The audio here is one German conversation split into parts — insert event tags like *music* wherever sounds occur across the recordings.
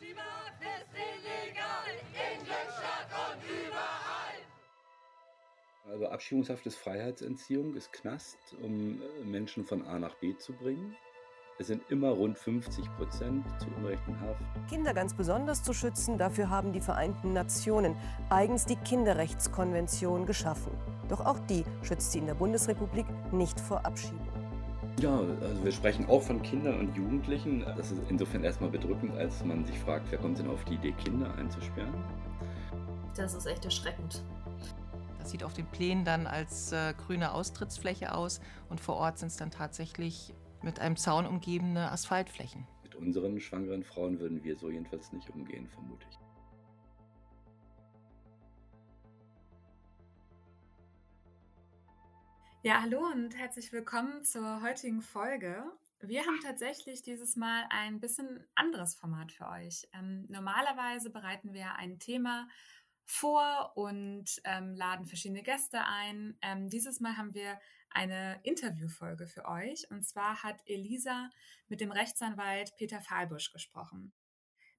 Abschiebehaft ist illegal, in Stadt und überall. Also Abschiebungshaft ist Freiheitsentziehung, ist Knast, um Menschen von A nach B zu bringen. Es sind immer rund 50 Prozent zu Unrecht in Haft. Kinder ganz besonders zu schützen, dafür haben die Vereinten Nationen eigens die Kinderrechtskonvention geschaffen. Doch auch die schützt sie in der Bundesrepublik nicht vor Abschiebung. Ja, also wir sprechen auch von Kindern und Jugendlichen. Das ist insofern erstmal bedrückend, als man sich fragt, wer kommt denn auf die Idee, Kinder einzusperren? Das ist echt erschreckend. Das sieht auf den Plänen dann als äh, grüne Austrittsfläche aus und vor Ort sind es dann tatsächlich mit einem Zaun umgebene Asphaltflächen. Mit unseren schwangeren Frauen würden wir so jedenfalls nicht umgehen, vermute ich. Ja, hallo und herzlich willkommen zur heutigen Folge. Wir haben tatsächlich dieses Mal ein bisschen anderes Format für euch. Ähm, normalerweise bereiten wir ein Thema vor und ähm, laden verschiedene Gäste ein. Ähm, dieses Mal haben wir eine Interviewfolge für euch. Und zwar hat Elisa mit dem Rechtsanwalt Peter Fahlbusch gesprochen.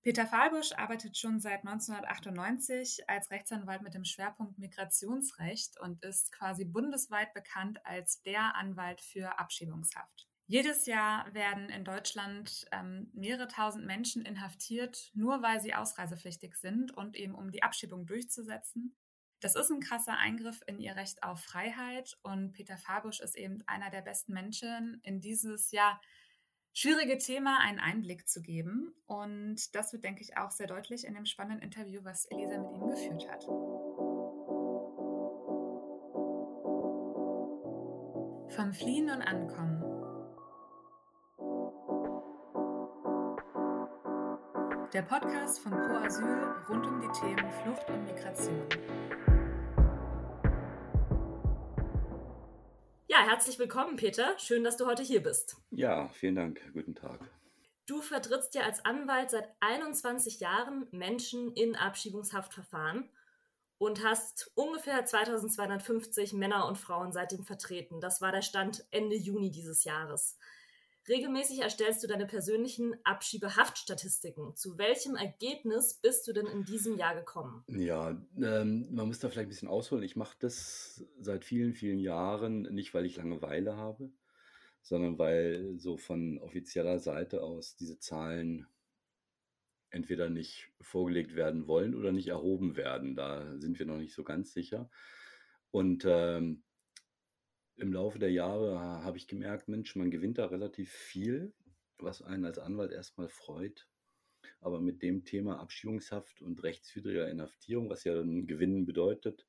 Peter Fahlbusch arbeitet schon seit 1998 als Rechtsanwalt mit dem Schwerpunkt Migrationsrecht und ist quasi bundesweit bekannt als der Anwalt für Abschiebungshaft. Jedes Jahr werden in Deutschland ähm, mehrere tausend Menschen inhaftiert, nur weil sie ausreisepflichtig sind und eben um die Abschiebung durchzusetzen. Das ist ein krasser Eingriff in ihr Recht auf Freiheit und Peter Fabusch ist eben einer der besten Menschen, in dieses ja schwierige Thema einen Einblick zu geben. Und das wird, denke ich, auch sehr deutlich in dem spannenden Interview, was Elisa mit ihm geführt hat. Vom Fliehen und Ankommen. Der Podcast von Pro Asyl rund um die Themen Flucht und Migration. Herzlich willkommen, Peter. Schön, dass du heute hier bist. Ja, vielen Dank. Guten Tag. Du vertrittst ja als Anwalt seit 21 Jahren Menschen in Abschiebungshaftverfahren und hast ungefähr 2250 Männer und Frauen seitdem vertreten. Das war der Stand Ende Juni dieses Jahres. Regelmäßig erstellst du deine persönlichen Abschiebehaftstatistiken. Zu welchem Ergebnis bist du denn in diesem Jahr gekommen? Ja, ähm, man muss da vielleicht ein bisschen ausholen. Ich mache das seit vielen, vielen Jahren, nicht weil ich Langeweile habe, sondern weil so von offizieller Seite aus diese Zahlen entweder nicht vorgelegt werden wollen oder nicht erhoben werden. Da sind wir noch nicht so ganz sicher. Und ähm, im Laufe der Jahre habe ich gemerkt, Mensch, man gewinnt da relativ viel, was einen als Anwalt erstmal freut. Aber mit dem Thema Abschiebungshaft und rechtswidriger Inhaftierung, was ja dann Gewinnen bedeutet,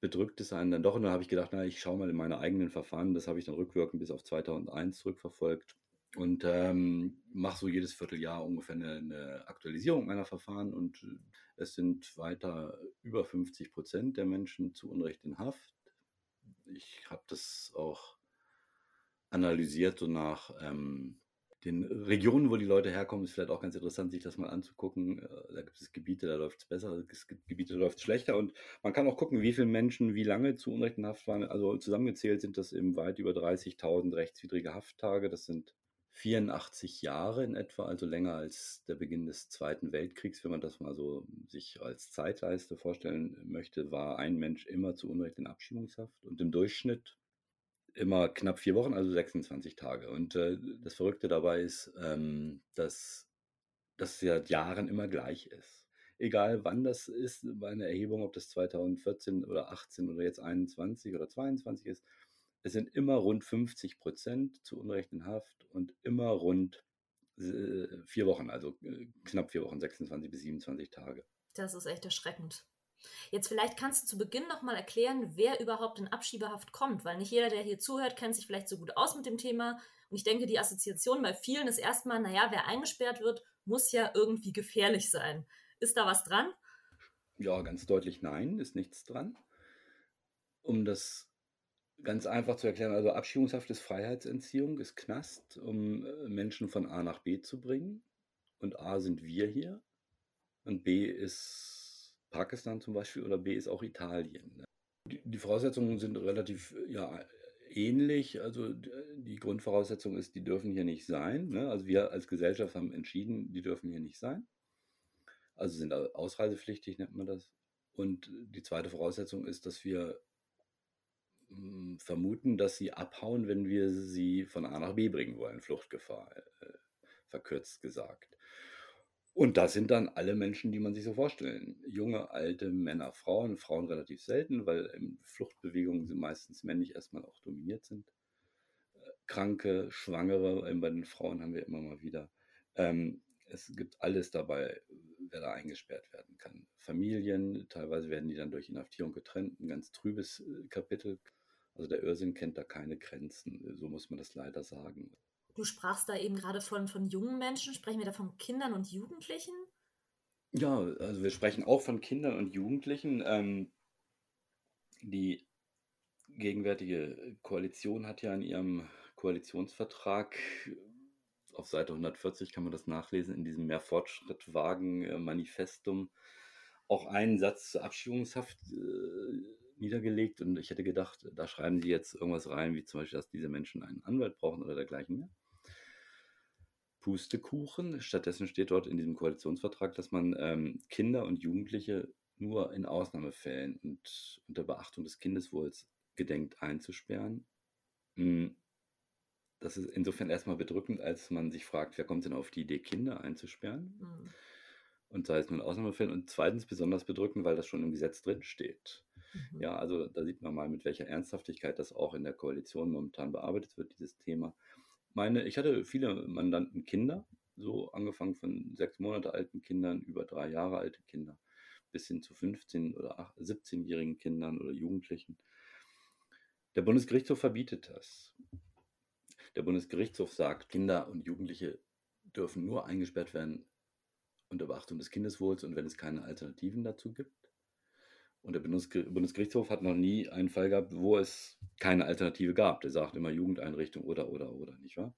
bedrückt es einen dann doch. Und dann habe ich gedacht, na, ich schaue mal in meine eigenen Verfahren. Das habe ich dann rückwirkend bis auf 2001 zurückverfolgt und ähm, mache so jedes Vierteljahr ungefähr eine, eine, Aktualisierung meiner Verfahren. Und es sind weiter über 50 Prozent der Menschen zu Unrecht in Haft ich habe das auch analysiert, so nach ähm, den Regionen, wo die Leute herkommen, ist vielleicht auch ganz interessant, sich das mal anzugucken. Äh, da gibt es Gebiete, da läuft es besser, es gibt Gebiete, da läuft es schlechter. Und man kann auch gucken, wie viele Menschen wie lange zu Unrecht Haft waren. Also zusammengezählt sind das eben weit über 30.000 rechtswidrige Hafttage. Das sind 84 Jahre in etwa, also länger als der Beginn des Zweiten Weltkriegs, wenn man das mal so sich als Zeitleiste vorstellen möchte, war ein Mensch immer zu Unrecht in Abschiebungshaft und im Durchschnitt immer knapp vier Wochen, also 26 Tage. Und äh, das Verrückte dabei ist, ähm, dass das seit Jahren immer gleich ist. Egal wann das ist, bei einer Erhebung, ob das 2014 oder 18 oder jetzt 21 oder 22 ist, es sind immer rund 50 Prozent zu Unrecht in Haft und immer rund äh, vier Wochen, also äh, knapp vier Wochen, 26 bis 27 Tage. Das ist echt erschreckend. Jetzt vielleicht kannst du zu Beginn nochmal erklären, wer überhaupt in Abschiebehaft kommt, weil nicht jeder, der hier zuhört, kennt sich vielleicht so gut aus mit dem Thema. Und ich denke, die Assoziation bei vielen ist erstmal, naja, wer eingesperrt wird, muss ja irgendwie gefährlich sein. Ist da was dran? Ja, ganz deutlich nein, ist nichts dran. Um das Ganz einfach zu erklären, also Abschiebungshaft ist Freiheitsentziehung, ist Knast, um äh, Menschen von A nach B zu bringen. Und A sind wir hier und B ist Pakistan zum Beispiel oder B ist auch Italien. Ne? Die, Voraussetzungen sind relativ ja, ähnlich. Also die Grundvoraussetzung ist, die dürfen hier nicht sein. Ne? Also wir als Gesellschaft haben entschieden, die dürfen hier nicht sein. Also sind ausreisepflichtig, nennt man das. Und die zweite Voraussetzung ist, dass wir vermuten, dass sie abhauen, wenn wir sie von A nach B bringen wollen. Fluchtgefahr, äh, verkürzt gesagt. Und das sind dann alle Menschen, die man sich so vorstellen. Junge, alte, Männer, Frauen. Frauen relativ selten, weil in Fluchtbewegungen sie meistens männlich erstmal auch dominiert sind. Äh, Kranke, Schwangere, bei den Frauen haben wir immer mal wieder. Ähm, es gibt alles dabei, wer da eingesperrt werden kann. Familien, teilweise werden die dann durch Inhaftierung getrennt. Ein ganz trübes äh, Kapitel. Also der Irrsinn kennt da keine Grenzen. So muss man das leider sagen. Du sprachst da eben gerade von, von jungen Menschen. Sprechen wir da von Kindern und Jugendlichen? Ja, also wir sprechen auch von Kindern und Jugendlichen. Ähm, die gegenwärtige Koalition hat ja in ihrem Koalitionsvertrag auf Seite 140 kann man das nachlesen, in diesem Mehrfortschrittwagen-Manifestum auch einen Satz zur Abschiebungshaft äh, niedergelegt und ich hätte gedacht, da schreiben sie jetzt irgendwas rein, wie zum Beispiel, dass diese Menschen einen Anwalt brauchen oder dergleichen mehr. Pustekuchen. Stattdessen steht dort in diesem Koalitionsvertrag, dass man ähm, Kinder und Jugendliche nur in Ausnahmefällen und unter Beachtung des Kindeswohls gedenkt einzusperren. Hm, das ist insofern erstmal bedrückend, als man sich fragt, wer kommt denn auf die Idee, Kinder einzusperren? Mhm. Und sei es nur in Ausnahmefällen. Und zweitens besonders bedrückend, weil das schon im Gesetz drin steht. Mhm. Ja, also da sieht man mal, mit welcher Ernsthaftigkeit das auch in der Koalition momentan bearbeitet wird, dieses Thema meine, ich hatte viele Mandanten Kinder, so angefangen von sechs Monate alten Kindern über drei Jahre alte Kinder bis hin zu 15- oder 17-jährigen Kindern oder Jugendlichen. Der Bundesgerichtshof verbietet das. Der Bundesgerichtshof sagt, Kinder und Jugendliche dürfen nur eingesperrt werden unter Beachtung des Kindeswohls und wenn es keine Alternativen dazu gibt. Und der Bundesgerichtshof hat noch nie einen Fall gehabt, wo es keine Alternative gab. Der sagt immer Jugendeinrichtung oder, oder, oder, nicht wahr?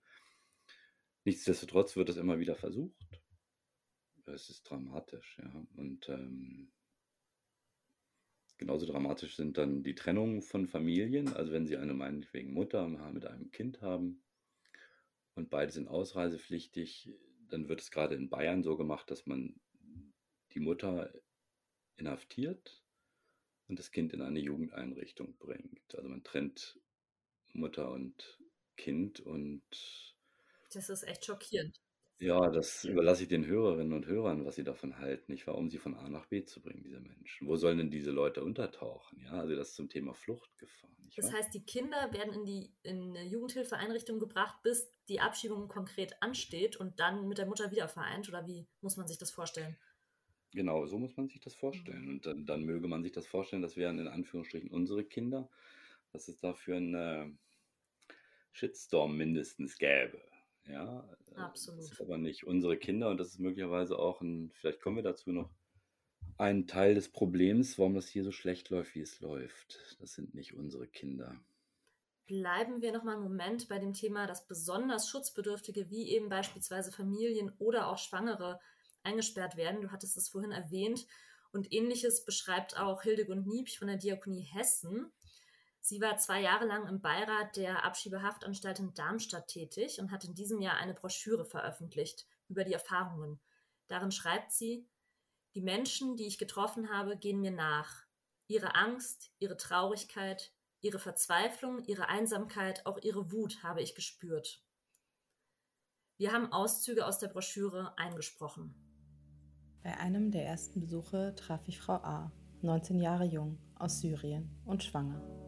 Nichtsdestotrotz wird das immer wieder versucht. Es ist dramatisch, ja. Und ähm, genauso dramatisch sind dann die Trennungen von Familien. Also wenn Sie eine meinetwegen Mutter mit einem Kind haben und beide sind ausreisepflichtig, dann wird es gerade in Bayern so gemacht, dass man die Mutter inhaftiert und das Kind in eine Jugendeinrichtung bringt. Also man trennt Mutter und Kind und das ist echt schockierend. Ja, das überlasse ich den Hörerinnen und Hörern, was sie davon halten, nicht wahr, um sie von A nach B zu bringen, diese Menschen. Wo sollen denn diese Leute untertauchen? Ja, also das zum Thema Fluchtgefahr. das heißt, die Kinder werden in die in eine Jugendhilfeeinrichtung gebracht, bis die Abschiebung konkret ansteht und dann mit der Mutter wieder vereint? Oder wie muss man sich das vorstellen? Genau, so muss man sich das vorstellen. Und dann, dann möge man sich das vorstellen, das wären in Anführungsstrichen unsere Kinder, dass es dafür einen Shitstorm mindestens gäbe. Ja, Absolut. Das ist aber nicht unsere Kinder und das ist möglicherweise auch ein, vielleicht kommen wir dazu noch, ein Teil des Problems, warum das hier so schlecht läuft, wie es läuft. Das sind nicht unsere Kinder. Bleiben wir noch mal einen Moment bei dem Thema, dass besonders Schutzbedürftige wie eben beispielsweise Familien oder auch Schwangere eingesperrt werden. Du hattest es vorhin erwähnt. Und ähnliches beschreibt auch Hildegund Niebsch von der Diakonie Hessen. Sie war zwei Jahre lang im Beirat der Abschiebehaftanstalt in Darmstadt tätig und hat in diesem Jahr eine Broschüre veröffentlicht über die Erfahrungen. Darin schreibt sie, die Menschen, die ich getroffen habe, gehen mir nach. Ihre Angst, ihre Traurigkeit, ihre Verzweiflung, ihre Einsamkeit, auch ihre Wut habe ich gespürt. Wir haben Auszüge aus der Broschüre eingesprochen. Bei einem der ersten Besuche traf ich Frau A., 19 Jahre jung, aus Syrien und schwanger.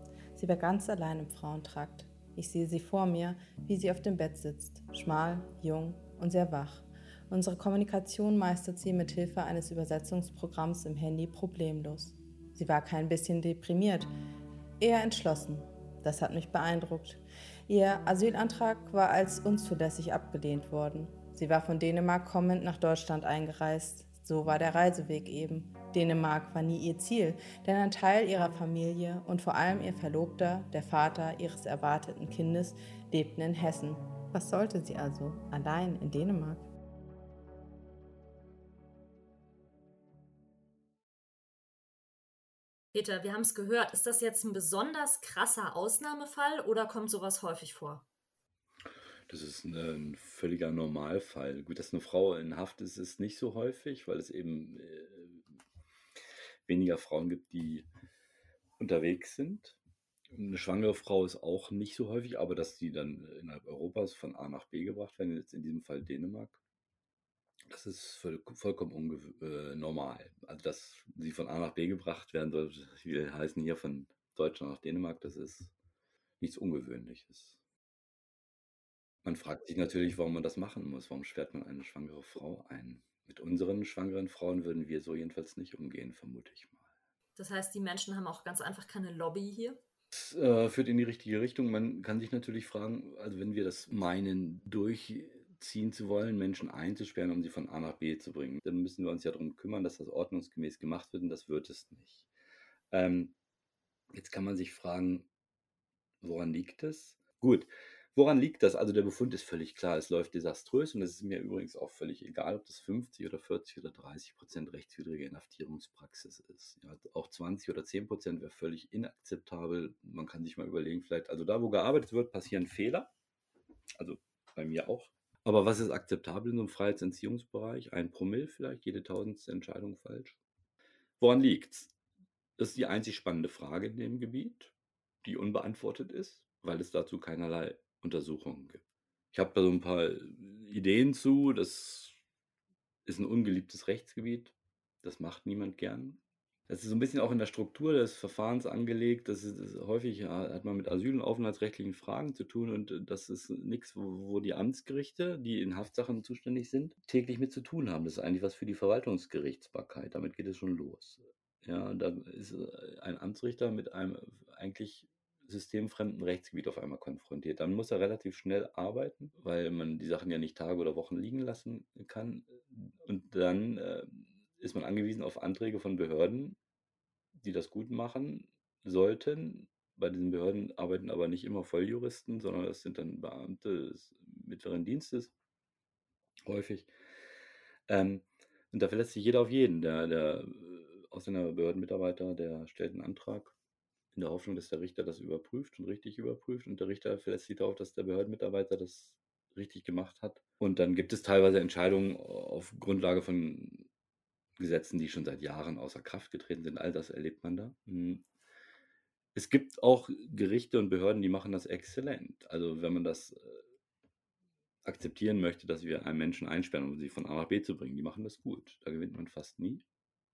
Sie war ganz allein im Frauentrakt. Ich sehe sie vor mir, wie sie auf dem Bett sitzt, schmal, jung und sehr wach. Unsere Kommunikation meistert sie mit Hilfe eines Übersetzungsprogramms im Handy problemlos. Sie war kein bisschen deprimiert, eher entschlossen. Das hat mich beeindruckt. Ihr Asylantrag war als unzulässig abgelehnt worden. Sie war von Dänemark kommend nach Deutschland eingereist. So war der Reiseweg eben. Dänemark war nie ihr Ziel, denn ein Teil ihrer Familie und vor allem ihr Verlobter, der Vater ihres erwarteten Kindes, lebten in Hessen. Was sollte sie also allein in Dänemark? Peter, wir haben es gehört. Ist das jetzt ein besonders krasser Ausnahmefall oder kommt sowas häufig vor? Das ist ein völliger Normalfall. Gut, dass eine Frau in Haft ist, ist nicht so häufig, weil es eben äh, weniger Frauen gibt, die unterwegs sind. Eine schwangere Frau ist auch nicht so häufig, aber dass die dann innerhalb Europas von A nach B gebracht werden, jetzt in diesem Fall Dänemark, das ist voll, vollkommen äh, normal. Also, dass sie von A nach B gebracht werden soll, wir heißen hier von Deutschland nach Dänemark, das ist nichts Ungewöhnliches. Man fragt sich natürlich, warum man das machen muss. Warum sperrt man eine schwangere Frau ein? Mit unseren schwangeren Frauen würden wir so jedenfalls nicht umgehen, vermute ich mal. Das heißt, die Menschen haben auch ganz einfach keine Lobby hier? Das äh, führt in die richtige Richtung. Man kann sich natürlich fragen, also wenn wir das meinen, durchziehen zu wollen, Menschen einzusperren, um sie von A nach B zu bringen, dann müssen wir uns ja darum kümmern, dass das ordnungsgemäß gemacht wird und das wird es nicht. Ähm, jetzt kann man sich fragen, woran liegt es? Gut, Woran liegt das? Also der Befund ist völlig klar, es läuft desaströs und es ist mir übrigens auch völlig egal, ob das 50 oder 40 oder 30 Prozent rechtswidrige Inhaftierungspraxis ist. Ja, auch 20 oder 10 Prozent wäre völlig inakzeptabel. Man kann sich mal überlegen, vielleicht, also da, wo gearbeitet wird, passieren Fehler. Also bei mir auch. Aber was ist akzeptabel in so einem Freiheitsentziehungsbereich? Ein Promille vielleicht, jede tausendste Entscheidung falsch. Woran liegt's? Das ist die einzig spannende Frage in dem Gebiet, die unbeantwortet ist, weil es dazu keinerlei Untersuchungen gibt. Ich habe da so ein paar Ideen zu. Das ist ein ungeliebtes Rechtsgebiet. Das macht niemand gern. Das ist so ein bisschen auch in der Struktur des Verfahrens angelegt. Das ist, das häufig hat man mit Asyl- und aufenthaltsrechtlichen Fragen zu tun und das ist nichts, wo, wo die Amtsgerichte, die in Haftsachen zuständig sind, täglich mit zu tun haben. Das ist eigentlich was für die Verwaltungsgerichtsbarkeit. Damit geht es schon los. Ja, da ist ein Amtsrichter mit einem eigentlich systemfremden Rechtsgebiet auf einmal konfrontiert. Dann muss er relativ schnell arbeiten, weil man die Sachen ja nicht Tage oder Wochen liegen lassen kann. Und dann äh, ist man angewiesen auf Anträge von Behörden, die das gut machen sollten. Bei diesen Behörden arbeiten aber nicht immer Volljuristen, sondern das sind dann Beamte des mittleren Dienstes häufig. Ähm, und da verlässt sich jeder auf jeden. Der, der Ausländerbehördenmitarbeiter, der stellt einen Antrag in der Hoffnung, dass der Richter das überprüft und richtig überprüft. Und der Richter verlässt sich darauf, dass der Behördenmitarbeiter das richtig gemacht hat. Und dann gibt es teilweise Entscheidungen auf Grundlage von Gesetzen, die schon seit Jahren außer Kraft getreten sind. All das erlebt man da. Hm. Es gibt auch Gerichte und Behörden, die machen das exzellent. Also wenn man das äh, akzeptieren möchte, dass wir einen Menschen einsperren, um sie von A nach B zu bringen, die machen das gut. Da gewinnt man fast nie.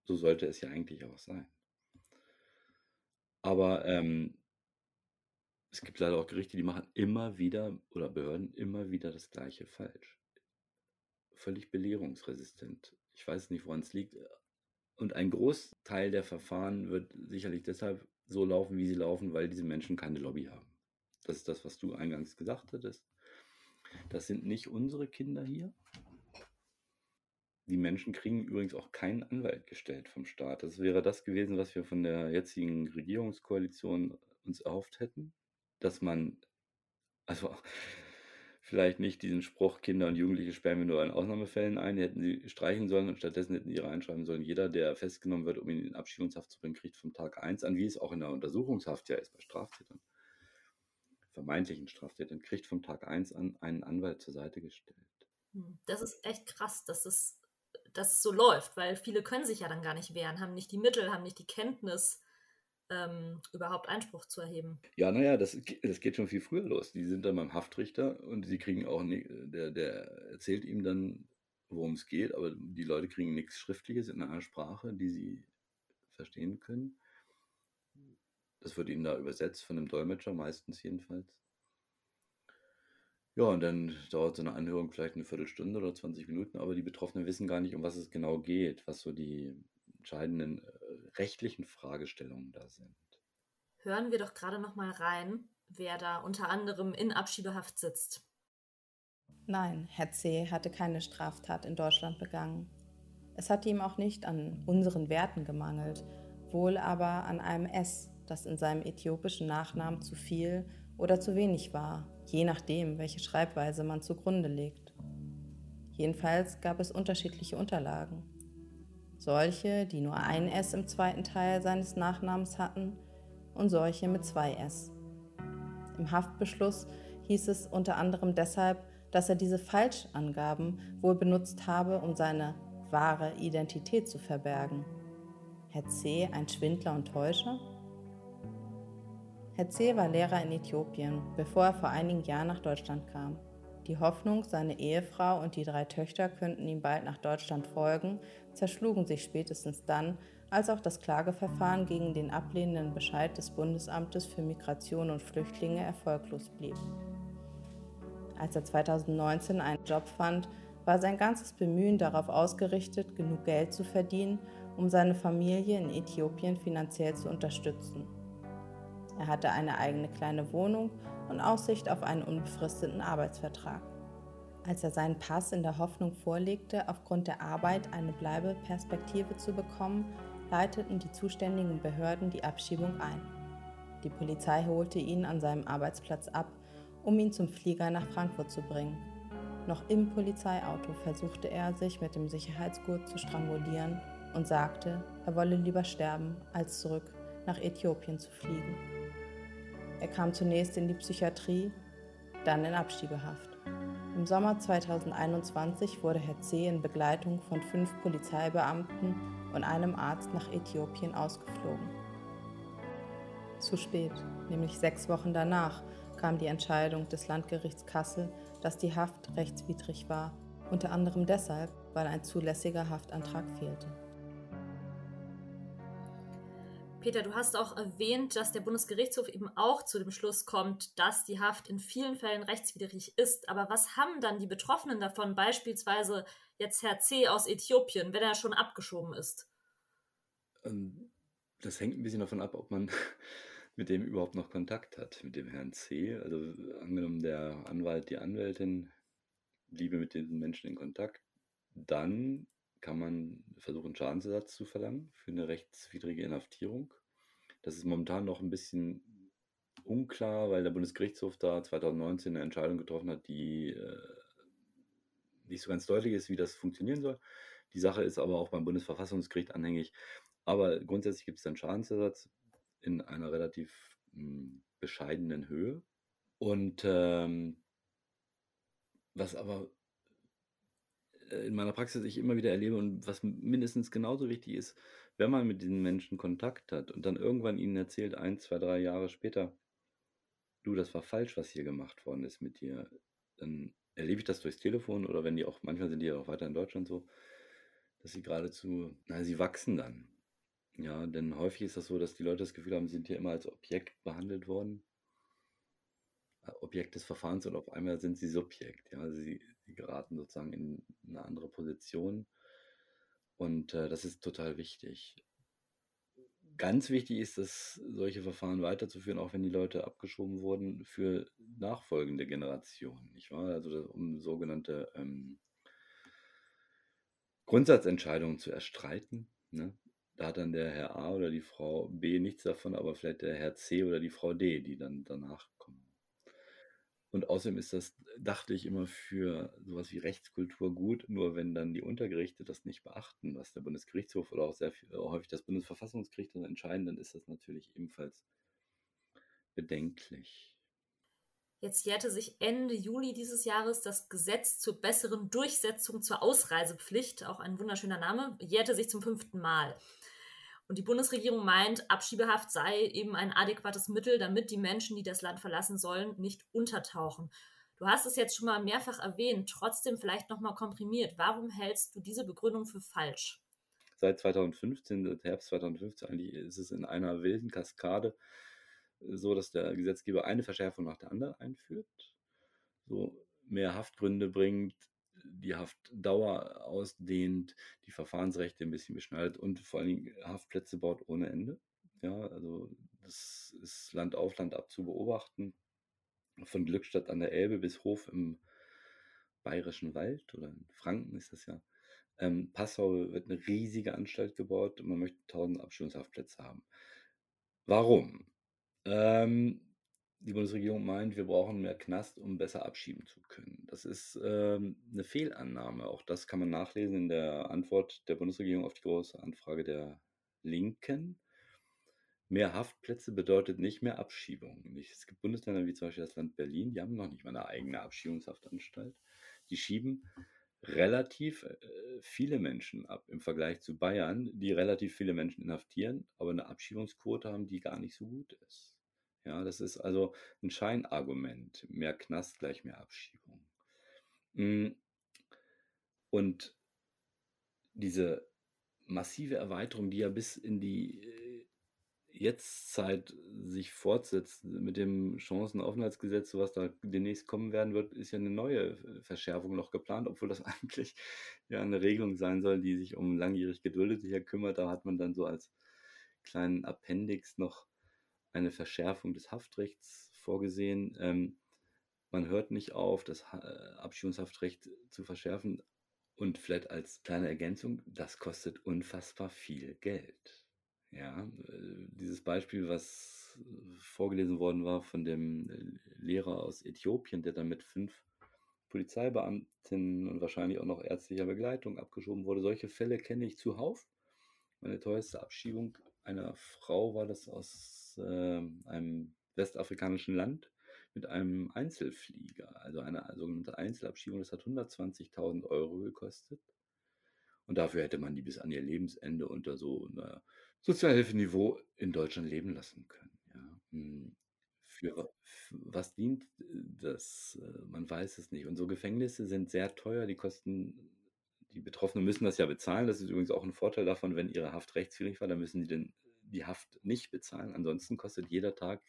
So sollte es ja eigentlich auch sein. Aber ähm, es gibt leider auch Gerichte, die machen immer wieder oder Behörden immer wieder das Gleiche falsch. Völlig belehrungsresistent. Ich weiß nicht, woran es liegt. Und ein Großteil der Verfahren wird sicherlich deshalb so laufen, wie sie laufen, weil diese Menschen keine Lobby haben. Das ist das, was du eingangs gesagt hattest. Das sind nicht unsere Kinder hier. Die Menschen kriegen übrigens auch keinen Anwalt gestellt vom Staat. Das wäre das gewesen, was wir von der jetzigen Regierungskoalition uns erhofft hätten, dass man, also *laughs* vielleicht nicht diesen Spruch, Kinder und Jugendliche sperren wir nur in Ausnahmefällen ein, hätten sie streichen sollen und stattdessen hätten ihre einschreiben sollen, jeder, der festgenommen wird, um ihn in Abschiebungshaft zu bringen, kriegt vom Tag 1 an, wie es auch in der Untersuchungshaft ja ist bei Straftätern, vermeintlichen Straftätern, kriegt vom Tag 1 an einen Anwalt zur Seite gestellt. Hm, das ist echt krass, dass es dass es so läuft, weil viele können sich ja dann gar nicht wehren, haben nicht die Mittel, haben nicht die Kenntnis, ähm, überhaupt Einspruch zu erheben. Ja, naja, das, das geht schon viel früher los. Die sind dann beim Haftrichter und sie kriegen auch, nie, der, der erzählt ihm dann, worum es geht, aber die Leute kriegen nichts Schriftliches in einer Sprache, die sie verstehen können. Das wird ihnen da übersetzt von einem Dolmetscher, meistens jedenfalls. Ja, und dann dauert so eine Anhörung vielleicht eine Viertelstunde oder 20 Minuten, aber die Betroffenen wissen gar nicht, um was es genau geht, was so die entscheidenden äh, rechtlichen Fragestellungen da sind. Hören wir doch gerade noch mal rein, wer da unter anderem in Abschiebehaft sitzt. Nein, Herr C. hatte keine Straftat in Deutschland begangen. Es hatte ihm auch nicht an unseren Werten gemangelt, wohl aber an einem S, das in seinem äthiopischen Nachnamen zu viel oder zu wenig war, je nachdem, welche Schreibweise man zugrunde legt. Jedenfalls gab es unterschiedliche Unterlagen. Solche, die nur ein S im zweiten Teil seines Nachnamens hatten und solche mit zwei S. Im Haftbeschluss hieß es unter anderem deshalb, dass er diese Falschangaben wohl benutzt habe, um seine wahre Identität zu verbergen. Herr C. ein Schwindler und Täuscher? Herr C. war Lehrer in Äthiopien, bevor er vor einigen Jahren nach Deutschland kam. Die Hoffnung, seine Ehefrau und die drei Töchter könnten ihm bald nach Deutschland folgen, zerschlugen sich spätestens dann, als auch das Klageverfahren gegen den ablehnenden Bescheid des Bundesamtes für Migration und Flüchtlinge erfolglos blieb. Als er 2019 einen Job fand, war sein ganzes Bemühen darauf ausgerichtet, genug Geld zu verdienen, um seine Familie in Äthiopien finanziell zu unterstützen. Er hatte eine eigene kleine Wohnung und Aussicht auf einen unbefristeten Arbeitsvertrag. Als er seinen Pass in der Hoffnung vorlegte, aufgrund der Arbeit eine Bleibeperspektive zu bekommen, leiteten die zuständigen Behörden die Abschiebung ein. Die Polizei holte ihn an seinem Arbeitsplatz ab, um ihn zum Flieger nach Frankfurt zu bringen. Noch im Polizeiauto versuchte er, sich mit dem Sicherheitsgurt zu strangulieren und sagte, er wolle lieber sterben, als zurück nach Äthiopien zu fliegen. Er kam zunächst in die Psychiatrie, dann in Abschiebehaft. Im Sommer 2021 wurde Herr C. in Begleitung von fünf Polizeibeamten und einem Arzt nach Äthiopien ausgeflogen. Zu spät, nämlich sechs Wochen danach, kam die Entscheidung des Landgerichts Kassel, dass die Haft rechtswidrig war, unter anderem deshalb, weil ein zulässiger Haftantrag fehlte. Peter, du hast auch erwähnt, dass der Bundesgerichtshof eben auch zu dem Schluss kommt, dass die Haft in vielen Fällen rechtswidrig ist. Aber was haben dann die Betroffenen davon, beispielsweise jetzt Herr C. aus Äthiopien, wenn er schon abgeschoben ist? Ähm, das hängt ein bisschen davon ab, ob man *laughs* mit dem überhaupt noch Kontakt hat, mit dem Herrn C. Also angenommen, der Anwalt, die Anwältin bliebe mit diesen Menschen in Kontakt, dann kann man versuchen, Schadensersatz zu verlangen für eine rechtswidrige Inhaftierung. Das ist momentan noch ein bisschen unklar, weil der Bundesgerichtshof da 2019 eine Entscheidung getroffen hat, die äh, nicht so ganz deutlich ist, wie das funktionieren soll. Die Sache ist aber auch beim Bundesverfassungsgericht anhängig. Aber grundsätzlich gibt es dann Schadensersatz in einer relativ mh, hm, bescheidenen Höhe. Und ähm, was aber in meiner Praxis ich immer wieder erlebe und was mindestens genauso wichtig ist, wenn man mit diesen Menschen Kontakt hat und dann irgendwann ihnen erzählt, ein, zwei, drei Jahre später, du, das war falsch, was hier gemacht worden ist mit dir, dann erlebe ich das durchs Telefon oder wenn die auch, manchmal sind die ja auch weiter in Deutschland so, dass sie geradezu, na, sie wachsen dann. Ja, denn häufig ist das so, dass die Leute das Gefühl haben, sie sind hier immer als Objekt behandelt worden. Äh, Objekt des Verfahrens und auf einmal sind sie Subjekt. Ja, sie geraten sozusagen in eine andere Position. Und äh, das ist total wichtig. Ganz wichtig ist es, solche Verfahren weiterzuführen, auch wenn die Leute abgeschoben wurden, für nachfolgende Generationen. Nicht wahr? Also um sogenannte ähm, Grundsatzentscheidungen zu erstreiten. Ne? Da hat dann der Herr A oder die Frau B nichts davon, aber vielleicht der Herr C oder die Frau D, die dann danach kommen. Und außerdem ist das, dachte ich immer, für sowas wie Rechtskultur gut, nur wenn dann die Untergerichte das nicht beachten, was der Bundesgerichtshof oder auch sehr viel, häufig das Bundesverfassungsgericht dann entscheiden, dann ist das natürlich ebenfalls bedenklich. Jetzt jährte sich Ende Juli dieses Jahres das Gesetz zur besseren Durchsetzung zur Ausreisepflicht, auch ein wunderschöner Name, jährte sich zum fünften Mal. Und die Bundesregierung meint, Abschiebehaft sei eben ein adäquates Mittel, damit die Menschen, die das Land verlassen sollen, nicht untertauchen. Du hast es jetzt schon mal mehrfach erwähnt, trotzdem vielleicht nochmal komprimiert. Warum hältst du diese Begründung für falsch? Seit 2015, seit Herbst 2015 eigentlich, ist es in einer wilden Kaskade so, dass der Gesetzgeber eine Verschärfung nach der anderen einführt, so mehr Haftgründe bringt, die Haftdauer ausdehnt, die Verfahrensrechte ein bisschen beschneidet und vor allen Dingen Haftplätze baut ohne Ende. Ja, also das ist Land auf Land ab zu beobachten. Von Glückstadt an der Elbe bis Hof im Bayerischen Wald oder in Franken ist das ja. Ähm, Passau wird eine riesige Anstalt gebaut und man möchte 1000 Abschlusshaftplätze haben. Warum? Ähm, die Bundesregierung meint, wir brauchen mehr Knast, um besser abschieben zu können. Das ist ähm, eine Fehlannahme. Auch das kann man nachlesen in der Antwort der Bundesregierung auf die große Anfrage der Linken. Mehr Haftplätze bedeutet nicht mehr Abschiebung. Es gibt Bundesländer wie zum Beispiel das Land Berlin, die haben noch nicht mal eine eigene Abschiebungshaftanstalt. Die schieben relativ äh, viele Menschen ab im Vergleich zu Bayern, die relativ viele Menschen inhaftieren, aber eine Abschiebungsquote haben, die gar nicht so gut ist. Ja, das ist also ein Scheinargument. Mehr Knast gleich mehr Abschiebung. Hm. Und diese massive Erweiterung, die ja bis in die äh, Jetztzeit sich fortsetzt mit dem Chancenaufenthaltsgesetz, was da demnächst kommen werden wird, ist ja eine neue Verschärfung noch geplant, obwohl das *laughs* eigentlich ja eine Regelung sein soll, die sich um langjährig Geduldete kümmert. Da hat man dann so als kleinen Appendix noch eine Verschärfung des Haftrechts vorgesehen. Ähm, man hört nicht auf, das äh, Abschiebungshaftrecht zu verschärfen. Und vielleicht als kleine Ergänzung, das kostet unfassbar viel Geld. Ja, äh, dieses Beispiel, was vorgelesen worden war von dem äh, Lehrer aus Äthiopien, der dann mit fünf Polizeibeamtinnen und wahrscheinlich auch noch ärztlicher Begleitung abgeschoben wurde. Solche Fälle kenne ich zuhauf. Meine teuerste Abschiebung einer Frau war das aus äh, einem westafrikanischen Land mit einem Einzelflieger, also eine sogenannte Einzelabschiebung. Das hat 120.000 Euro gekostet. Und dafür hätte man die bis an ihr Lebensende unter so einem Sozialhilfeniveau in Deutschland leben lassen können. Ja. Hm. Für, für was dient das? Äh, man weiß es nicht. Und so Gefängnisse sind sehr teuer, die kosten die Betroffenen müssen das ja bezahlen. Das ist übrigens auch ein Vorteil davon, wenn ihre Haft rechtswidrig war, dann müssen sie den, die Haft nicht bezahlen. Ansonsten kostet jeder Tag,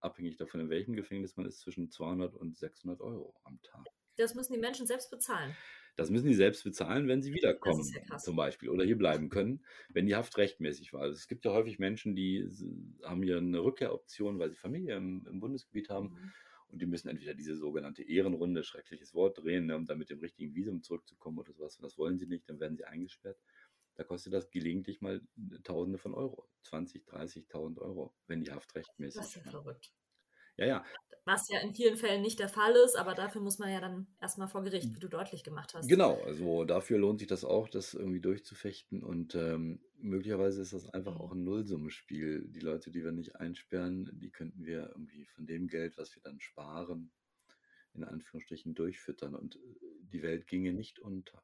abhängig davon, in welchem Gefängnis man ist, zwischen 200 und 600 Euro am Tag. Das müssen die Menschen selbst bezahlen. Das müssen die selbst bezahlen, wenn sie wiederkommen, ja zum Beispiel, oder hier bleiben können, wenn die Haft rechtmäßig war. Also es gibt ja häufig Menschen, die haben hier eine Rückkehroption, weil sie Familie im, im Bundesgebiet haben. Mhm und die müssen entweder diese sogenannte Ehrenrunde, schreckliches Wort, drehen, ne, um dann mit dem richtigen Visum zurückzukommen oder sowas. Und das wollen sie nicht, dann werden sie eingesperrt. Da kostet das gelegentlich mal Tausende von Euro. 20, 30.000 Euro, wenn die Haft rechtmäßig ist. Das ist ja verrückt. Ja, ja. Was ja in vielen Fällen nicht der Fall ist, aber dafür muss man ja dann erstmal vor Gericht, wie du deutlich gemacht hast. Genau, also dafür lohnt sich das auch, das irgendwie durchzufechten. Und ähm, möglicherweise ist das einfach auch ein Nullsummenspiel. Die Leute, die wir nicht einsperren, die könnten wir irgendwie von dem Geld, was wir dann sparen, in Anführungsstrichen durchfüttern und äh, die Welt ginge nicht unter.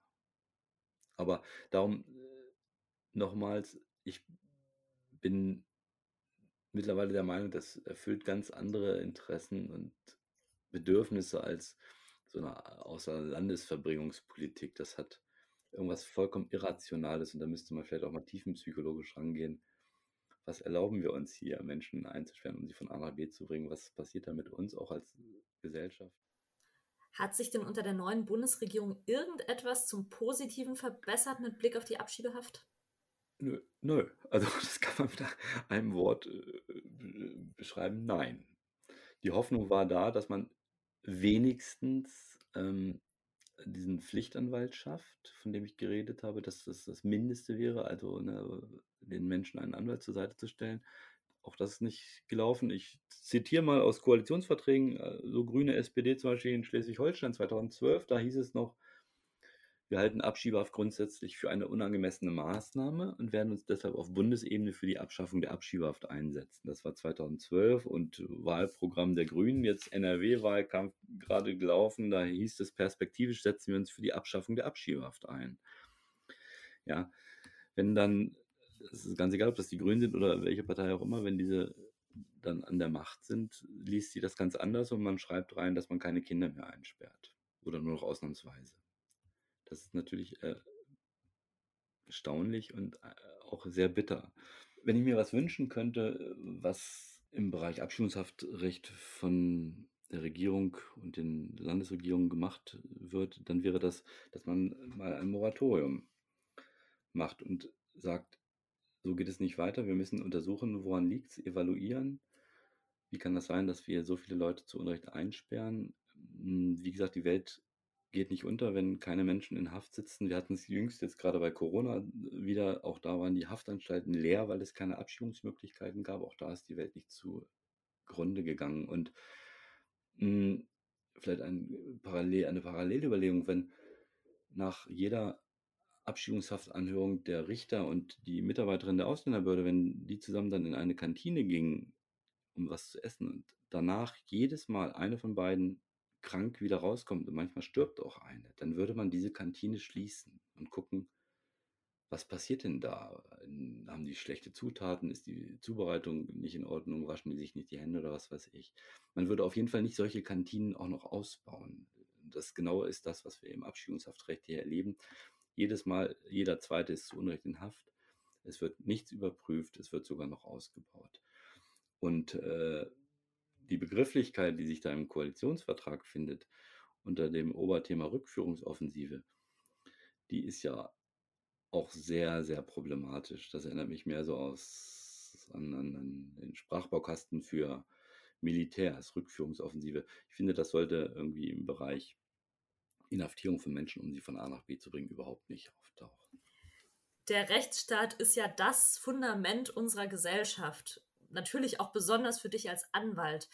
Aber darum äh, nochmals, ich bin mittlerweile der Meinung, das erfüllt ganz andere Interessen und Bedürfnisse als so eine Außerlandesverbringungspolitik. Das hat irgendwas vollkommen Irrationales und da müsste man vielleicht auch mal tiefenpsychologisch rangehen. Was erlauben wir uns hier, Menschen einzusperren, um sie von A nach B zu bringen? Was passiert da mit uns auch als Gesellschaft? Hat sich denn unter der neuen Bundesregierung irgendetwas zum Positiven verbessert mit Blick auf die Abschiebehaft? Nö, nö. Also *laughs* das kann man mit einem Wort äh, beschreiben. Nein. Die Hoffnung war da, dass man wenigstens ähm, diesen Pflichtanwalt schafft, von dem ich geredet habe, dass das das Mindeste wäre, also ne, den Menschen einen Anwalt zur Seite zu stellen. Auch das ist nicht gelaufen. Ich zitiere mal aus Koalitionsverträgen, äh, so Grüne SPD zum Beispiel in Schleswig-Holstein 2012, da hieß es noch, wir halten Abschiebehaft grundsätzlich für eine unangemessene Maßnahme und werden uns deshalb auf Bundesebene für die Abschaffung der Abschiebehaft einsetzen. Das war 2012 und Wahlprogramm der Grünen, jetzt NRW-Wahlkampf gerade gelaufen, da hieß es perspektivisch setzen wir uns für die Abschaffung der Abschiebehaft ein. Ja, wenn dann, es ist ganz egal, ob das die Grünen sind oder welche Partei auch immer, wenn diese dann an der Macht sind, liest sie das ganz anders und man schreibt rein, dass man keine Kinder mehr einsperrt oder nur noch ausnahmsweise. Das ist natürlich äh, erstaunlich und äh, auch sehr bitter. Wenn ich mir was wünschen könnte, was im Bereich Abschiebungshaftrecht von der Regierung und den Landesregierungen gemacht wird, dann wäre das, dass man mal ein Moratorium macht und sagt, so geht es nicht weiter. Wir müssen untersuchen, woran liegt es, evaluieren. Wie kann das sein, dass wir so viele Leute zu Unrecht einsperren? Hm, wie gesagt, die Welt geht nicht unter, wenn keine Menschen in Haft sitzen. Wir hatten es jüngst jetzt gerade bei Corona wieder, auch da waren die Haftanstalten leer, weil es keine Abschiebungsmöglichkeiten gab. Auch da ist die Welt nicht zu zugrunde gegangen. Und mh, hm, vielleicht ein Parallel, eine Parallelüberlegung, wenn nach jeder Abschiebungshaftanhörung der Richter und die Mitarbeiterin der Ausländerbehörde, wenn die zusammen dann in eine Kantine gingen, um was zu essen und danach jedes Mal eine von beiden krank wieder rauskommt und manchmal stirbt auch eine, dann würde man diese Kantine schließen und gucken, was passiert denn da? Haben die schlechte Zutaten? Ist die Zubereitung nicht in Ordnung? Waschen die sich nicht die Hände oder was weiß ich? Man würde auf jeden Fall nicht solche Kantinen auch noch ausbauen. Das Genaue ist das, was wir im Abschiebungshaftrecht hier erleben. Jedes Mal, jeder Zweite ist zu Unrecht in Haft. Es wird nichts überprüft, es wird sogar noch ausgebaut. Und äh, die Begrifflichkeit, die sich da im Koalitionsvertrag findet, unter dem Oberthema Rückführungsoffensive, die ist ja auch sehr, sehr problematisch. Das erinnert mich mehr so aus an, an, an den Sprachbaukasten für Militärs, Rückführungsoffensive. Ich finde, das sollte irgendwie im Bereich Inhaftierung von Menschen, um sie von A nach B zu bringen, überhaupt nicht auftauchen. Der Rechtsstaat ist ja das Fundament unserer Gesellschaft. Natürlich auch besonders für dich als Anwalt.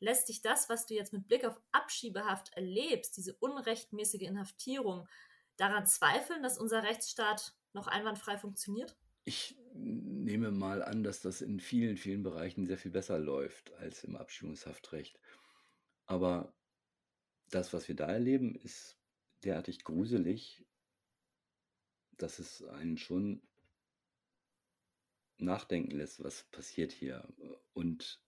Lässt dich das, was du jetzt mit Blick auf Abschiebehaft erlebst, diese unrechtmäßige Inhaftierung, daran zweifeln, dass unser Rechtsstaat noch einwandfrei funktioniert? Ich nehme mal an, dass das in vielen, vielen Bereichen sehr viel besser läuft als im Abschiebungshaftrecht. Aber das, was wir da erleben, ist derartig gruselig, dass es einen schon nachdenken lässt, was passiert hier. Und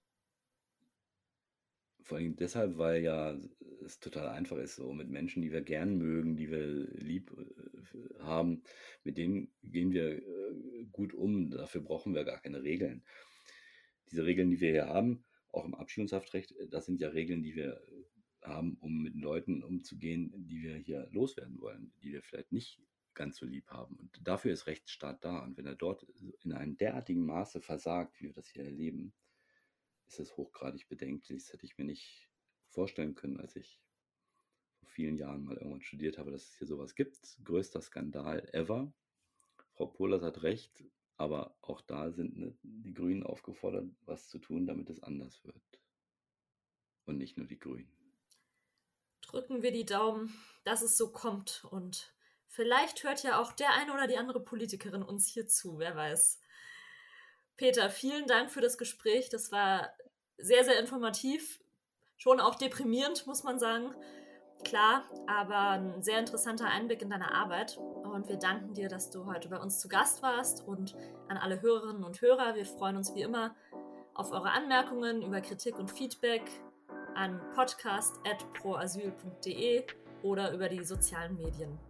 vor allem deshalb, weil ja es total einfach ist, so mit Menschen, die wir gern mögen, die wir lieb äh, haben, mit denen gehen wir äh, gut um. Dafür brauchen wir gar keine Regeln. Diese Regeln, die wir hier haben, auch im Abschiebungshaftrecht, das sind ja Regeln, die wir haben, um mit Leuten umzugehen, die wir hier loswerden wollen, die wir vielleicht nicht ganz so lieb haben. Und dafür ist Rechtsstaat da. Und wenn er dort in einem derartigen Maße versagt, wie wir das hier erleben, ist es hochgradig bedenklich. Das hätte ich mir nicht vorstellen können, als ich vor vielen Jahren mal irgendwann studiert habe, dass es hier sowas gibt. Größter Skandal ever. Frau Pohlers hat recht, aber auch da sind ne, die Grünen aufgefordert, was zu tun, damit es anders wird. Und nicht nur die Grünen. Drücken wir die Daumen, dass es so kommt und vielleicht hört ja auch der eine oder die andere Politikerin uns hier zu, wer weiß. Peter, vielen Dank für das Gespräch. Das war sehr, sehr informativ. Schon auch deprimierend, muss man sagen. Klar, aber ein sehr interessanter Einblick in deine Arbeit. Und wir danken dir, dass du heute bei uns zu Gast warst und an alle Hörerinnen und Hörer. Wir freuen uns wie immer auf eure Anmerkungen über Kritik und Feedback an podcast.proasyl.de oder über die sozialen Medien.